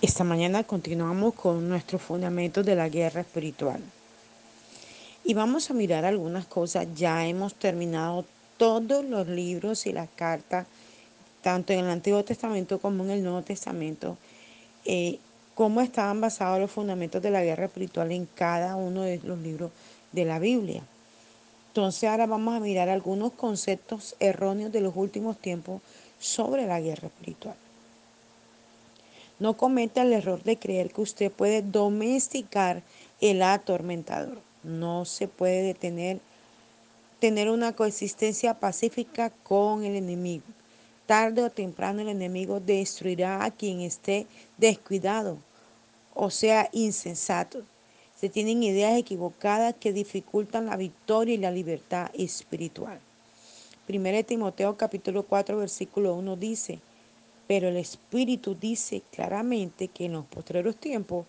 Esta mañana continuamos con nuestros fundamentos de la guerra espiritual. Y vamos a mirar algunas cosas. Ya hemos terminado todos los libros y las cartas, tanto en el Antiguo Testamento como en el Nuevo Testamento, eh, cómo estaban basados los fundamentos de la guerra espiritual en cada uno de los libros de la Biblia. Entonces ahora vamos a mirar algunos conceptos erróneos de los últimos tiempos sobre la guerra espiritual. No cometa el error de creer que usted puede domesticar el atormentador. No se puede detener, tener una coexistencia pacífica con el enemigo. Tarde o temprano el enemigo destruirá a quien esté descuidado, o sea, insensato. Se tienen ideas equivocadas que dificultan la victoria y la libertad espiritual. 1 Timoteo capítulo 4 versículo 1 dice, pero el Espíritu dice claramente que en los postreros tiempos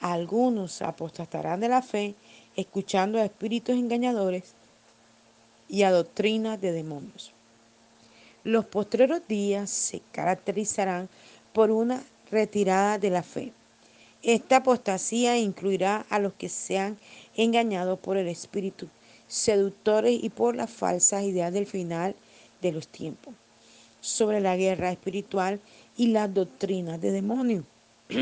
algunos apostatarán de la fe, escuchando a espíritus engañadores y a doctrinas de demonios. Los postreros días se caracterizarán por una retirada de la fe. Esta apostasía incluirá a los que sean engañados por el espíritu, seductores y por las falsas ideas del final de los tiempos sobre la guerra espiritual y las doctrinas de demonios.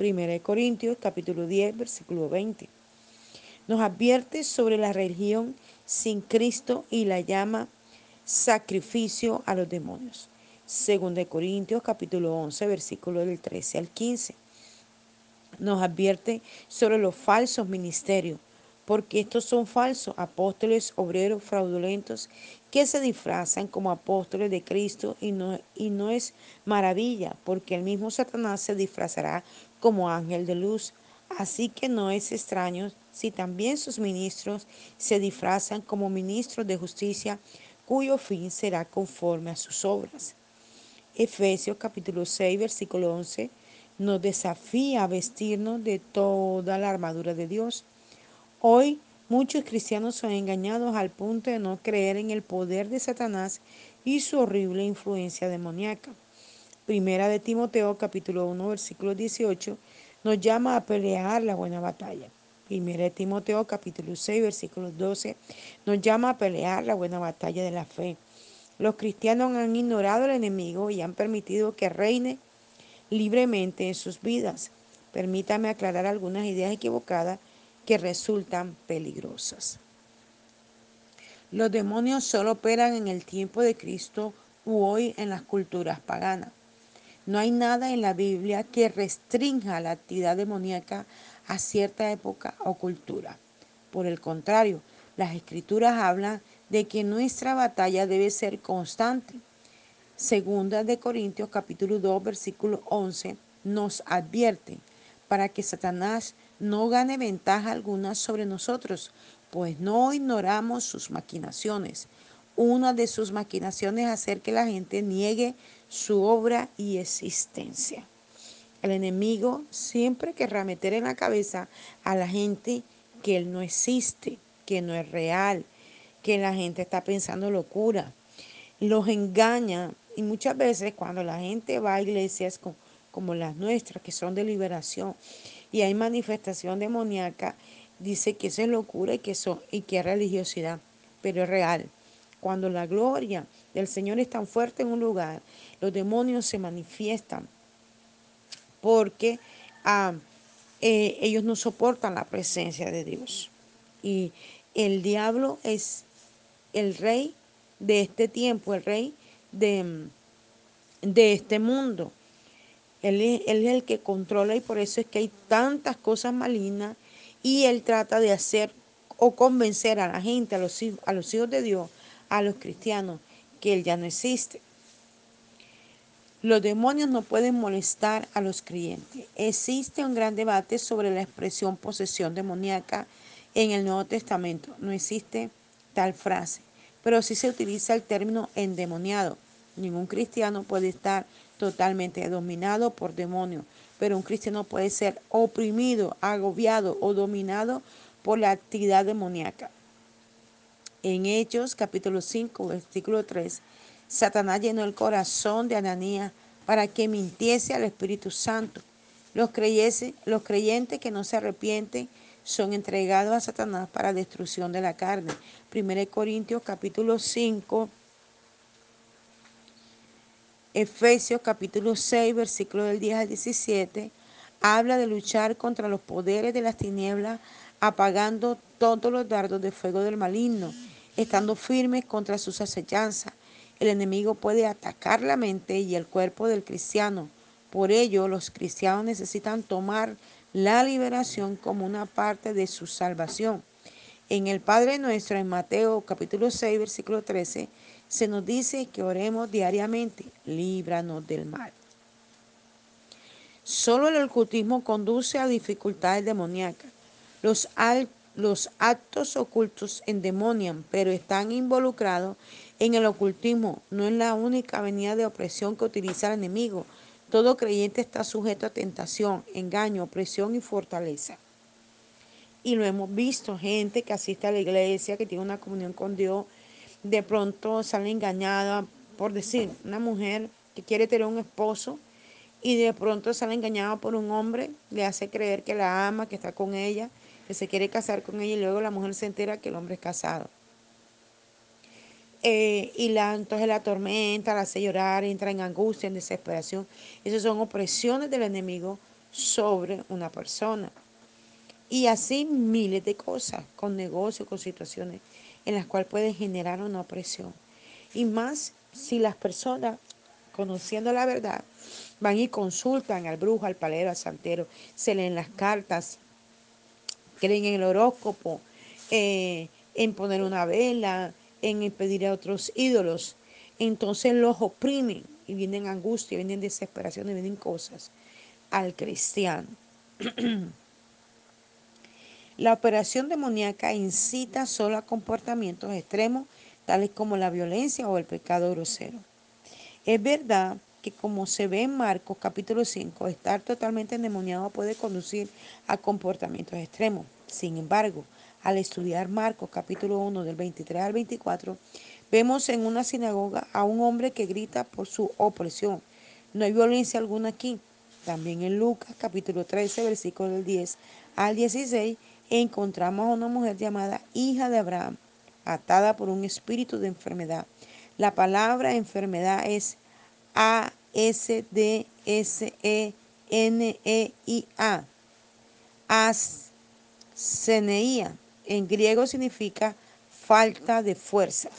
1 Corintios capítulo 10 versículo 20. Nos advierte sobre la religión sin Cristo y la llama sacrificio a los demonios. 2 Corintios capítulo 11 versículo del 13 al 15. Nos advierte sobre los falsos ministerios porque estos son falsos apóstoles, obreros fraudulentos que se disfrazan como apóstoles de Cristo y no, y no es maravilla, porque el mismo Satanás se disfrazará como ángel de luz. Así que no es extraño si también sus ministros se disfrazan como ministros de justicia, cuyo fin será conforme a sus obras. Efesios capítulo 6, versículo 11 nos desafía a vestirnos de toda la armadura de Dios Hoy muchos cristianos son engañados al punto de no creer en el poder de Satanás y su horrible influencia demoníaca. Primera de Timoteo capítulo 1 versículo 18 nos llama a pelear la buena batalla. Primera de Timoteo capítulo 6 versículo 12 nos llama a pelear la buena batalla de la fe. Los cristianos han ignorado al enemigo y han permitido que reine libremente en sus vidas. Permítame aclarar algunas ideas equivocadas que resultan peligrosas. Los demonios solo operan en el tiempo de Cristo u hoy en las culturas paganas. No hay nada en la Biblia que restrinja la actividad demoníaca a cierta época o cultura. Por el contrario, las escrituras hablan de que nuestra batalla debe ser constante. Segunda de Corintios capítulo 2 versículo 11 nos advierte para que Satanás no gane ventaja alguna sobre nosotros, pues no ignoramos sus maquinaciones. Una de sus maquinaciones es hacer que la gente niegue su obra y existencia. El enemigo siempre querrá meter en la cabeza a la gente que él no existe, que no es real, que la gente está pensando locura. Los engaña y muchas veces cuando la gente va a iglesias como las nuestras, que son de liberación, y hay manifestación demoníaca, dice que eso es locura y que, eso, y que es religiosidad, pero es real. Cuando la gloria del Señor es tan fuerte en un lugar, los demonios se manifiestan porque ah, eh, ellos no soportan la presencia de Dios. Y el diablo es el rey de este tiempo, el rey de, de este mundo. Él es, el que controla y por eso es que hay tantas cosas malignas y él trata de hacer o convencer a la gente, a los, a los hijos de Dios, a los cristianos, que él ya no existe. Los demonios no pueden molestar a los creyentes. Existe un gran debate sobre la expresión posesión demoníaca en el Nuevo Testamento. No existe tal frase, pero sí se utiliza el término endemoniado. Ningún cristiano puede estar totalmente dominado por demonios, pero un cristiano puede ser oprimido, agobiado o dominado por la actividad demoníaca. En Hechos capítulo 5, versículo 3, Satanás llenó el corazón de Ananías para que mintiese al Espíritu Santo Los creyentes, los creyentes que no se arrepienten son entregados a Satanás para destrucción de la carne. 1 Corintios capítulo 5, Efesios capítulo 6, versículo del 10 al 17, habla de luchar contra los poderes de las tinieblas, apagando todos los dardos de fuego del maligno, estando firmes contra sus acechanzas. El enemigo puede atacar la mente y el cuerpo del cristiano por ello, los cristianos necesitan tomar la liberación como una parte de su salvación. En el Padre nuestro, en Mateo capítulo 6, versículo 13, se nos dice que oremos diariamente, líbranos del mal. Solo el ocultismo conduce a dificultades demoníacas. Los, los actos ocultos endemonian, pero están involucrados en el ocultismo. No es la única avenida de opresión que utiliza el enemigo, todo creyente está sujeto a tentación, engaño, opresión y fortaleza. Y lo hemos visto, gente que asiste a la iglesia, que tiene una comunión con Dios, de pronto sale engañada, por decir, una mujer que quiere tener un esposo y de pronto sale engañada por un hombre, le hace creer que la ama, que está con ella, que se quiere casar con ella y luego la mujer se entera que el hombre es casado. Eh, y la, entonces la tormenta, la hace llorar, entra en angustia, en desesperación. Esas son opresiones del enemigo sobre una persona. Y así miles de cosas, con negocios, con situaciones en las cuales puede generar una opresión. Y más si las personas, conociendo la verdad, van y consultan al brujo, al palero, al santero, se leen las cartas, creen en el horóscopo, eh, en poner una vela, en pedir a otros ídolos. Entonces los oprimen y vienen angustia, vienen desesperación, vienen cosas al cristiano. la operación demoníaca incita solo a comportamientos extremos, tales como la violencia o el pecado grosero. Es verdad que como se ve en Marcos capítulo 5, estar totalmente endemoniado puede conducir a comportamientos extremos. Sin embargo, al estudiar Marcos capítulo 1 del 23 al 24, vemos en una sinagoga a un hombre que grita por su opresión. No hay violencia alguna aquí. También en Lucas capítulo 13 versículo del 10 al 16 encontramos a una mujer llamada hija de Abraham, atada por un espíritu de enfermedad. La palabra enfermedad es A-S-D-S-E-N-E-I-A. Asceneía en griego significa falta de fuerza,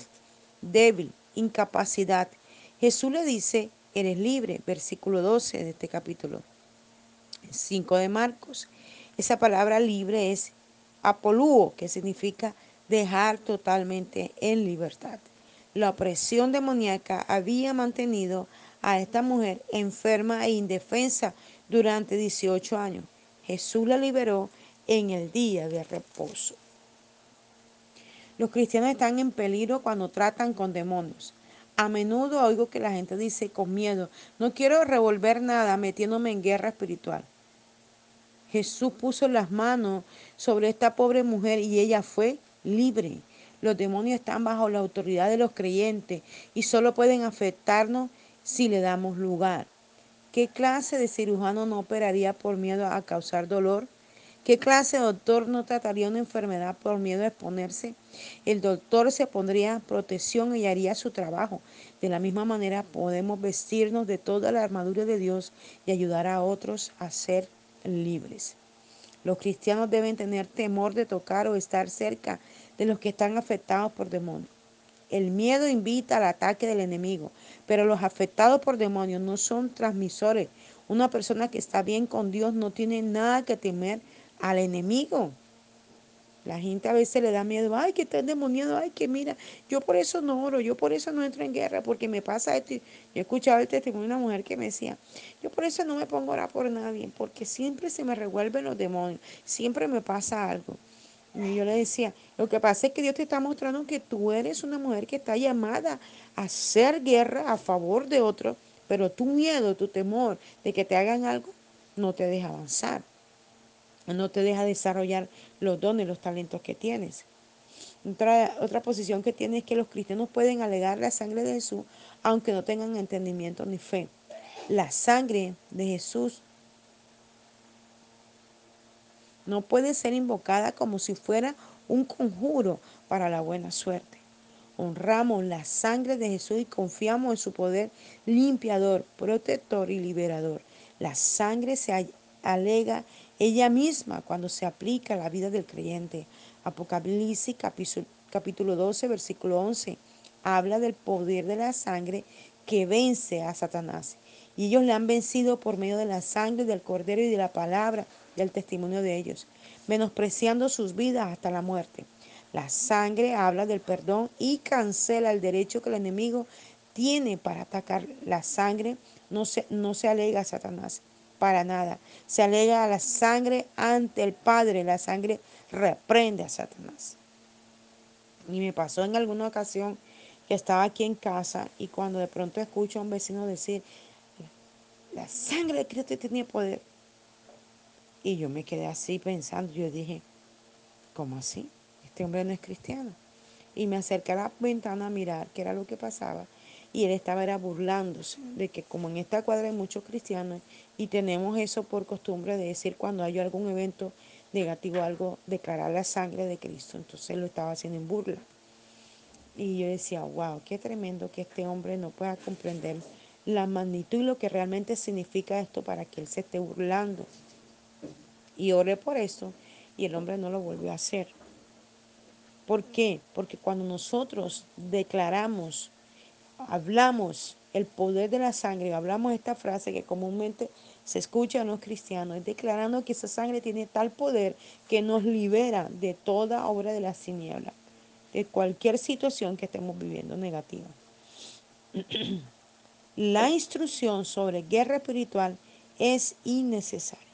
débil, incapacidad. Jesús le dice, eres libre, versículo 12 de este capítulo 5 de Marcos. Esa palabra libre es apolúo, que significa dejar totalmente en libertad. La opresión demoníaca había mantenido a esta mujer enferma e indefensa durante 18 años. Jesús la liberó en el día de reposo. Los cristianos están en peligro cuando tratan con demonios. A menudo oigo que la gente dice con miedo, no quiero revolver nada metiéndome en guerra espiritual. Jesús puso las manos sobre esta pobre mujer y ella fue libre. Los demonios están bajo la autoridad de los creyentes y solo pueden afectarnos si le damos lugar. ¿Qué clase de cirujano no operaría por miedo a causar dolor? ¿Qué clase de doctor no trataría una enfermedad por miedo a exponerse? El doctor se pondría protección y haría su trabajo. De la misma manera podemos vestirnos de toda la armadura de Dios y ayudar a otros a ser libres. Los cristianos deben tener temor de tocar o estar cerca de los que están afectados por demonios. El miedo invita al ataque del enemigo, pero los afectados por demonios no son transmisores. Una persona que está bien con Dios no tiene nada que temer al enemigo. La gente a veces le da miedo, ay, que está endemoniado, ay, que mira, yo por eso no oro, yo por eso no entro en guerra, porque me pasa esto. Yo he escuchado el testimonio de una mujer que me decía, yo por eso no me pongo a orar por nadie, porque siempre se me revuelven los demonios, siempre me pasa algo. Y yo le decía, lo que pasa es que Dios te está mostrando que tú eres una mujer que está llamada a hacer guerra a favor de otros, pero tu miedo, tu temor de que te hagan algo, no te deja avanzar no te deja desarrollar los dones, los talentos que tienes. Otra, otra posición que tiene es que los cristianos pueden alegar la sangre de Jesús aunque no tengan entendimiento ni fe. La sangre de Jesús no puede ser invocada como si fuera un conjuro para la buena suerte. Honramos la sangre de Jesús y confiamos en su poder limpiador, protector y liberador. La sangre se alega ella misma cuando se aplica a la vida del creyente. Apocalipsis capítulo 12, versículo 11, habla del poder de la sangre que vence a Satanás. Y ellos le han vencido por medio de la sangre del cordero y de la palabra del testimonio de ellos, menospreciando sus vidas hasta la muerte. La sangre habla del perdón y cancela el derecho que el enemigo tiene para atacar. La sangre no se, no se alega Satanás, para nada. Se alega la sangre ante el Padre. La sangre reprende a Satanás. Y me pasó en alguna ocasión que estaba aquí en casa y cuando de pronto escucho a un vecino decir, la sangre de Cristo tiene poder. Y yo me quedé así pensando, yo dije, ¿cómo así? este hombre no es cristiano. Y me acerqué a la ventana a mirar qué era lo que pasaba. Y él estaba era burlándose de que como en esta cuadra hay muchos cristianos y tenemos eso por costumbre de decir cuando hay algún evento negativo algo, declarar la sangre de Cristo. Entonces lo estaba haciendo en burla. Y yo decía, wow, qué tremendo que este hombre no pueda comprender la magnitud y lo que realmente significa esto para que él se esté burlando. Y oré por eso y el hombre no lo volvió a hacer. ¿Por qué? Porque cuando nosotros declaramos, hablamos el poder de la sangre, hablamos esta frase que comúnmente se escucha en los cristianos, es declarando que esa sangre tiene tal poder que nos libera de toda obra de la tiniebla, de cualquier situación que estemos viviendo negativa. la instrucción sobre guerra espiritual es innecesaria.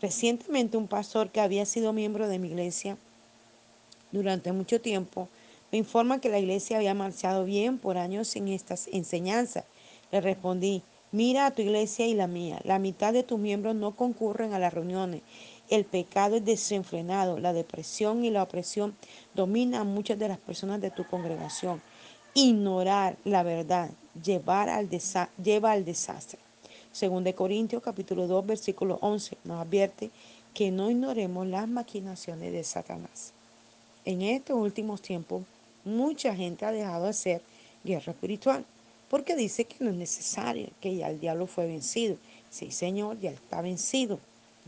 Recientemente un pastor que había sido miembro de mi iglesia durante mucho tiempo, me informa que la iglesia había marchado bien por años sin estas enseñanzas. Le respondí, mira a tu iglesia y la mía. La mitad de tus miembros no concurren a las reuniones. El pecado es desenfrenado. La depresión y la opresión dominan a muchas de las personas de tu congregación. Ignorar la verdad llevar al lleva al desastre. Según de Corintios capítulo 2 versículo 11 nos advierte que no ignoremos las maquinaciones de Satanás. En estos últimos tiempos, mucha gente ha dejado de hacer guerra espiritual porque dice que no es necesario, que ya el diablo fue vencido. Sí, Señor, ya está vencido.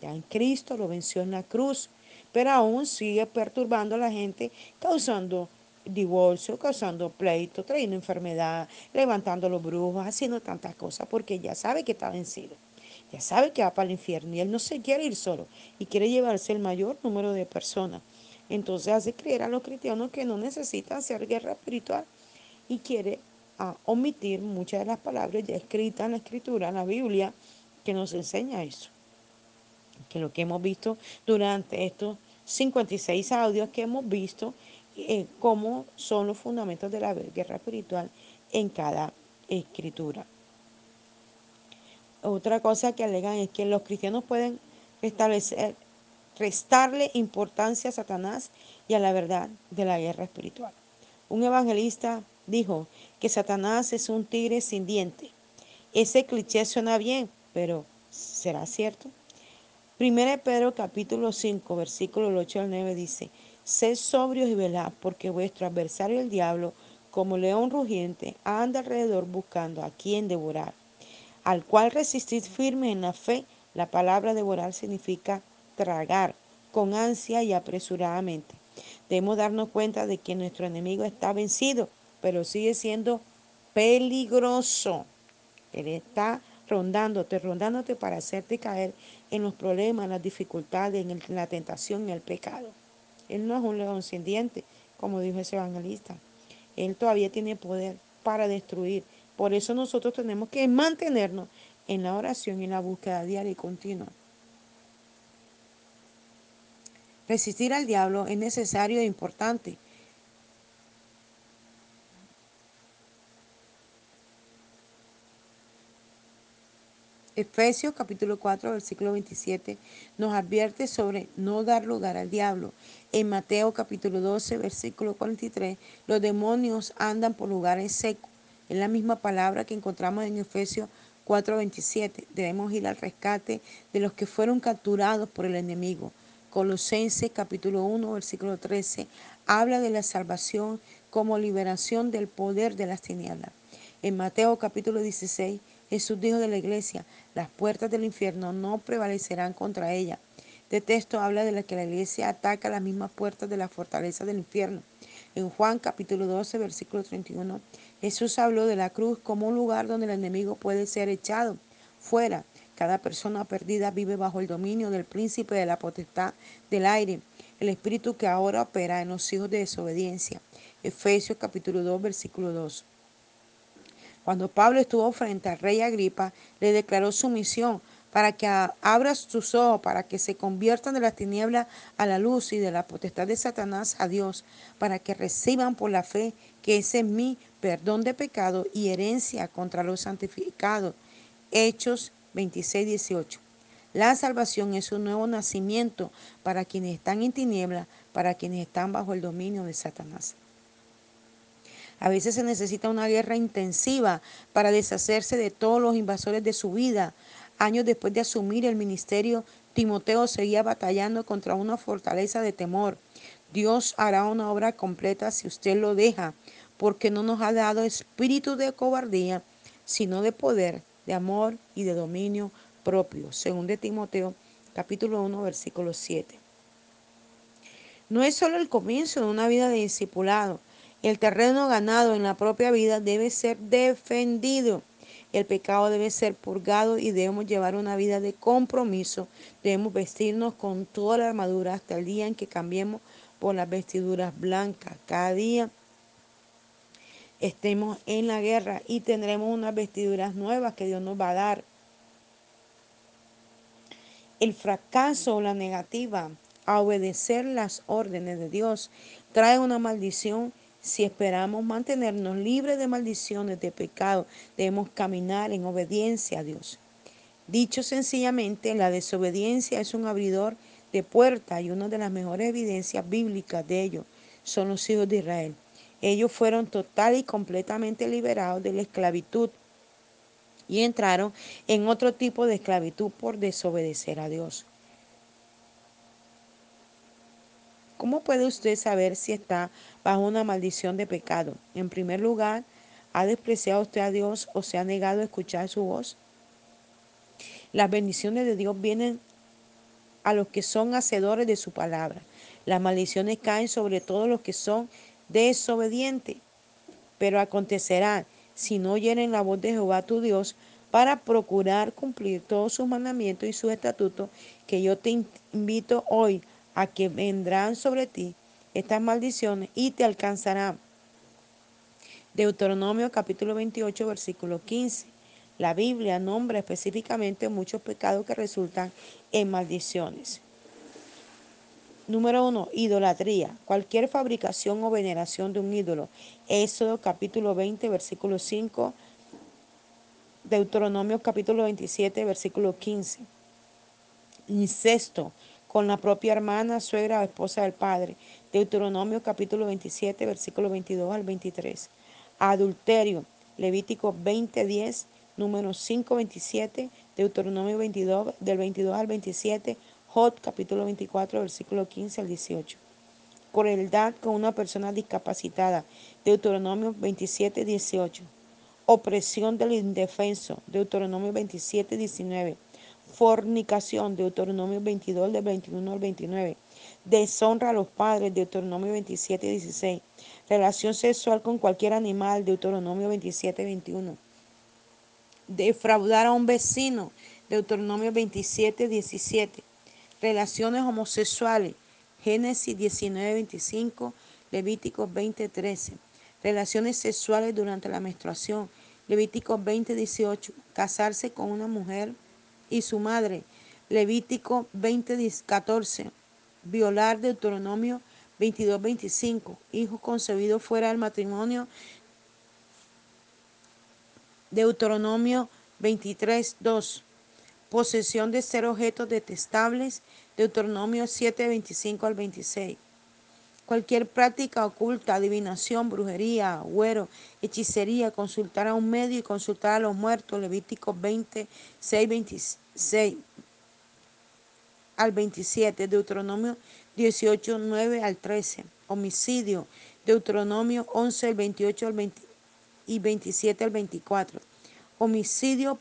Ya en Cristo lo venció en la cruz, pero aún sigue perturbando a la gente, causando divorcio, causando pleito, trayendo enfermedad, levantando los brujos, haciendo tantas cosas, porque ya sabe que está vencido. Ya sabe que va para el infierno y él no se quiere ir solo y quiere llevarse el mayor número de personas. Entonces hace creer a los cristianos que no necesitan hacer guerra espiritual y quiere ah, omitir muchas de las palabras ya escritas en la escritura, en la Biblia, que nos enseña eso. Que lo que hemos visto durante estos 56 audios que hemos visto, eh, cómo son los fundamentos de la guerra espiritual en cada escritura. Otra cosa que alegan es que los cristianos pueden establecer restarle importancia a Satanás y a la verdad de la guerra espiritual. Un evangelista dijo que Satanás es un tigre sin diente. Ese cliché suena bien, pero ¿será cierto? Primera Pedro capítulo 5, versículo 8 al 9 dice, Sed sobrios y velad, porque vuestro adversario el diablo, como león rugiente, anda alrededor buscando a quien devorar, al cual resistid firme en la fe. La palabra devorar significa tragar con ansia y apresuradamente. Debemos darnos cuenta de que nuestro enemigo está vencido, pero sigue siendo peligroso. Él está rondándote, rondándote para hacerte caer en los problemas, en las dificultades, en, la tentación, en el pecado. Él no es un león sin dientes, como dijo ese evangelista. Él todavía tiene poder para destruir. Por eso nosotros tenemos que mantenernos en la oración y en la búsqueda diaria y continua. Resistir al diablo es necesario e importante. Efesios capítulo 4, versículo 27 nos advierte sobre no dar lugar al diablo. En Mateo capítulo 12, versículo 43, los demonios andan por lugares secos. Es la misma palabra que encontramos en Efesios 4, 27. Debemos ir al rescate de los que fueron capturados por el enemigo Colosenses capítulo 1, versículo 13, habla de la salvación como liberación del poder de las tinieblas. En Mateo capítulo 16, Jesús dijo de la iglesia, las puertas del infierno no prevalecerán contra ella. Este texto habla de la que la iglesia ataca las mismas puertas de la fortaleza del infierno. En Juan capítulo 12, versículo 31, Jesús habló de la cruz como un lugar donde el enemigo puede ser echado fuera. Cada persona perdida vive bajo el dominio del príncipe de la potestad del aire, el espíritu que ahora opera en los hijos de desobediencia. Efesios capítulo 2, versículo 2. Cuando Pablo estuvo frente al rey Agripa, le declaró su misión para que abra sus ojos, para que se conviertan de las tinieblas a la luz y de la potestad de Satanás a Dios, para que reciban por la fe que ese es mi perdón de pecado y herencia contra los santificados. Hechos 26, 18. La salvación es un nuevo nacimiento para quienes están en tinieblas, para quienes están bajo el dominio de Satanás. A veces se necesita una guerra intensiva para deshacerse de todos los invasores de su vida, Años después de asumir el ministerio, Timoteo seguía batallando contra una fortaleza de temor. Dios hará una obra completa si usted lo deja, porque no nos ha dado espíritu de cobardía, sino de poder, de amor y de dominio propio. Según de Timoteo, capítulo 1, versículo 7. No es solo el comienzo de una vida de discipulado. El terreno ganado en la propia vida debe ser defendido. El pecado debe ser purgado y debemos llevar una vida de compromiso. Debemos vestirnos con toda la armadura hasta el día en que cambiemos por las vestiduras blancas. Cada día estemos en la guerra y tendremos unas vestiduras nuevas que Dios nos va a dar. El fracaso o la negativa a obedecer las órdenes de Dios trae una maldición si esperamos mantenernos libres de maldiciones, de pecado, debemos caminar en obediencia a Dios. Dicho sencillamente, la desobediencia es un abridor de puertas y una de las mejores evidencias bíblicas de ello son los hijos de Israel. Ellos fueron total y completamente liberados de la esclavitud y entraron en otro tipo de esclavitud por desobedecer a Dios. ¿Cómo puede usted saber si está bajo una maldición de pecado? En primer lugar, ¿ha despreciado usted a Dios o se ha negado a escuchar su voz? Las bendiciones de Dios vienen a los que son hacedores de su palabra. Las maldiciones caen sobre todos los que son desobedientes. Pero acontecerá, si no oyeren la voz de Jehová tu Dios, para procurar cumplir todos sus mandamientos y sus estatutos, que yo te invito hoy a que vendrán sobre ti estas maldiciones y te alcanzarán. Deuteronomio capítulo 28, versículo 15. La Biblia nombra específicamente muchos pecados que resultan en maldiciones. Número 1. Idolatría. Cualquier fabricación o veneración de un ídolo. Éxodo capítulo 20, versículo 5. Deuteronomio capítulo 27, versículo 15. Incesto con la propia hermana, suegra o esposa del padre. Deuteronomio capítulo 27, versículo 22 al 23. Adulterio, Levítico 20, 10, número 5, 27, Deuteronomio 22, del 22 al 27, Jot capítulo 24, versículo 15 al 18. Crueldad con una persona discapacitada, Deuteronomio 27, 18. Opresión del indefenso, Deuteronomio 27, 19 fornicación, Deuteronomio 22, del 21 al 29. Deshonra a los padres, Deuteronomio 27, 16. Relación sexual con cualquier animal, Deuteronomio 27, 21. Defraudar a un vecino, Deuteronomio 27, 17. Relaciones homosexuales, Génesis 19, 25, Levíticos 20, 13. Relaciones sexuales durante la menstruación, Levíticos 20, 18. Casarse con una mujer y su madre. Levítico 20, 14. Violar Deuteronomio 22, 25. Hijo concebido fuera del matrimonio. Deuteronomio 23, 2. Posesión de ser objetos detestables. Deuteronomio 7, 25 al 26. Cualquier práctica oculta, adivinación, brujería, agüero, hechicería, consultar a un medio y consultar a los muertos, Levítico 20, 6, 26. al 27, Deuteronomio 18, 9 al 13, homicidio, Deuteronomio 11, el 28 al 20 y 27 al 24, homicidio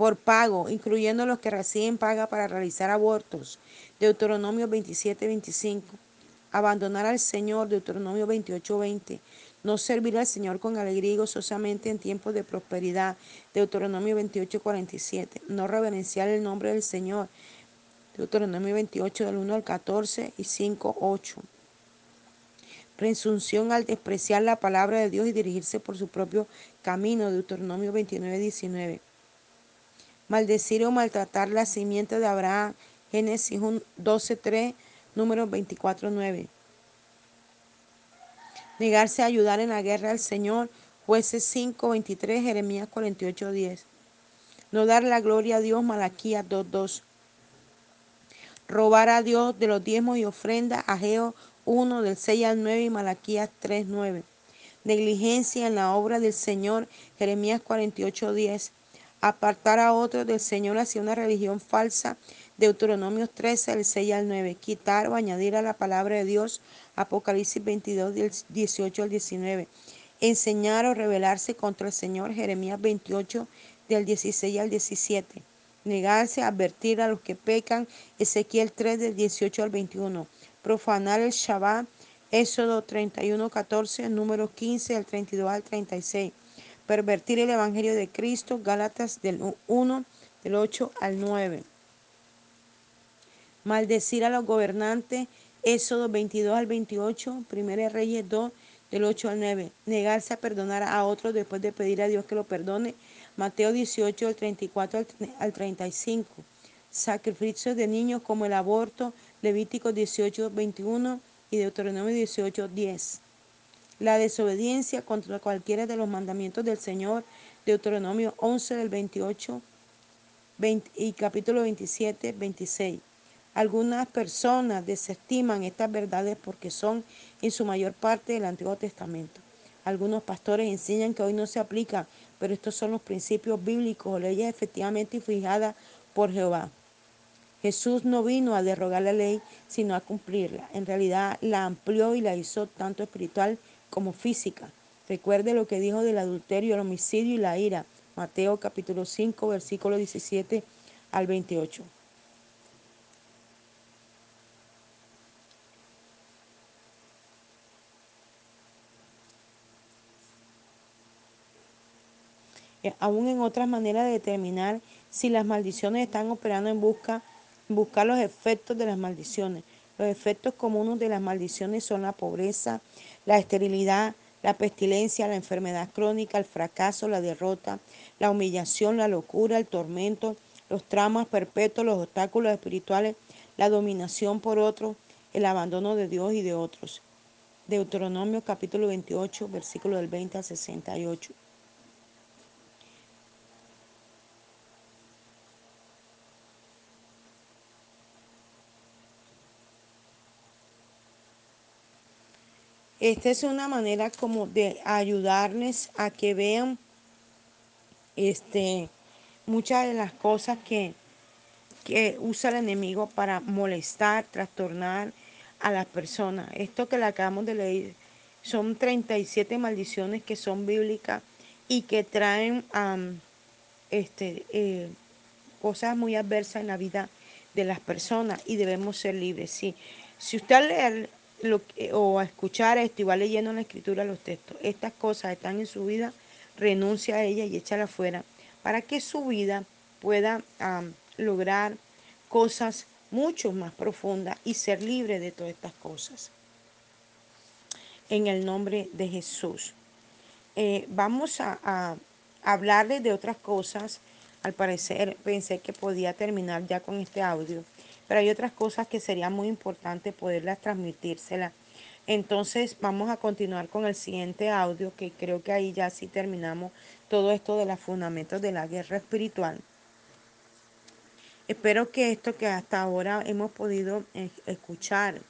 por pago, incluyendo los que reciben paga para realizar abortos, Deuteronomio 27, 25, abandonar al Señor, Deuteronomio 28, 20, no servir al Señor con alegría y gozosamente en tiempos de prosperidad. Deuteronomio 28, 47. No reverenciar el nombre del Señor. Deuteronomio 28 del 1 al 14 y 5, 8. Presunción al despreciar la palabra de Dios y dirigirse por su propio camino. Deuteronomio 29, 19. Maldecir o maltratar la simiente de Abraham. Génesis 12, 3, número 24, 9 negarse a ayudar en la guerra al Señor, jueces 5, 23, Jeremías 48, 10. No dar la gloria a Dios, Malaquías 2, 2. Robar a Dios de los diezmos y ofrendas, Ageo 1 del 6 al 9 y Malaquías 3, 9. Negligencia en la obra del Señor, Jeremías 48, 10. Apartar a otros del Señor hacia una religión falsa, Deuteronomio 13, del 6 al 9. Quitar o añadir a la palabra de Dios, Apocalipsis 22, del 18 al 19. Enseñar o rebelarse contra el Señor, Jeremías 28, del 16 al 17. Negarse advertir a los que pecan, Ezequiel 3, del 18 al 21. Profanar el Shabbat, Éxodo 31, 14, número 15, del 32 al 36. Pervertir el Evangelio de Cristo, Gálatas del 1, del 8 al 9 maldecir a los gobernantes, Éxodo 22 al 28, 1 Reyes 2, del 8 al 9, negarse a perdonar a otros después de pedir a Dios que lo perdone, Mateo 18, del 34 al 35, sacrificios de niños como el aborto, Levítico 18, 21 y Deuteronomio 18, 10. La desobediencia contra cualquiera de los mandamientos del Señor, Deuteronomio 11 del 28 y capítulo 27, 26. Algunas personas desestiman estas verdades porque son en su mayor parte del Antiguo Testamento. Algunos pastores enseñan que hoy no se aplica, pero estos son los principios bíblicos o leyes efectivamente fijadas por Jehová. Jesús no vino a derrogar la ley, sino a cumplirla. En realidad la amplió y la hizo tanto espiritual como física. Recuerde lo que dijo del adulterio, el homicidio y la ira. Mateo capítulo 5, versículo 17 al 28. Eh, aún en otras maneras de determinar si las maldiciones están operando en busca buscar los efectos de las maldiciones. Los efectos comunes de las maldiciones son la pobreza, la esterilidad, la pestilencia, la enfermedad crónica, el fracaso, la derrota, la humillación, la locura, el tormento, los traumas perpetuos, los obstáculos espirituales, la dominación por otros, el abandono de Dios y de otros. Deuteronomio capítulo 28, versículo del 20 al 68. Esta es una manera como de ayudarles a que vean este, muchas de las cosas que, que usa el enemigo para molestar, trastornar a las personas. Esto que le acabamos de leer son 37 maldiciones que son bíblicas y que traen este, eh, cosas muy adversas en la vida de las personas y debemos ser libres. Sí. Si usted lee o a escuchar esto y va leyendo en la escritura los textos, estas cosas están en su vida, renuncia a ella y échala fuera para que su vida pueda lograr cosas mucho más profundas y ser libre de todas estas cosas. En el nombre de Jesús. Eh, vamos a, a hablarles de otras cosas. Al parecer pensé que podía terminar ya con este audio pero hay otras cosas que sería muy importante poderlas transmitírselas. Entonces vamos a continuar con el siguiente audio, que creo que ahí ya sí terminamos todo esto de los fundamentos de la guerra espiritual. Espero que esto que hasta ahora hemos podido eh, escuchar,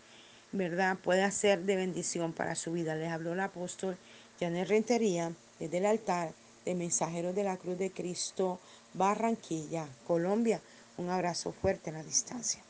¿verdad? Pueda ser de bendición para su vida. Les habló el apóstol Janet Rentería desde el altar de Mensajeros de la Cruz de Cristo, Barranquilla, Colombia. Un abrazo fuerte en la distancia.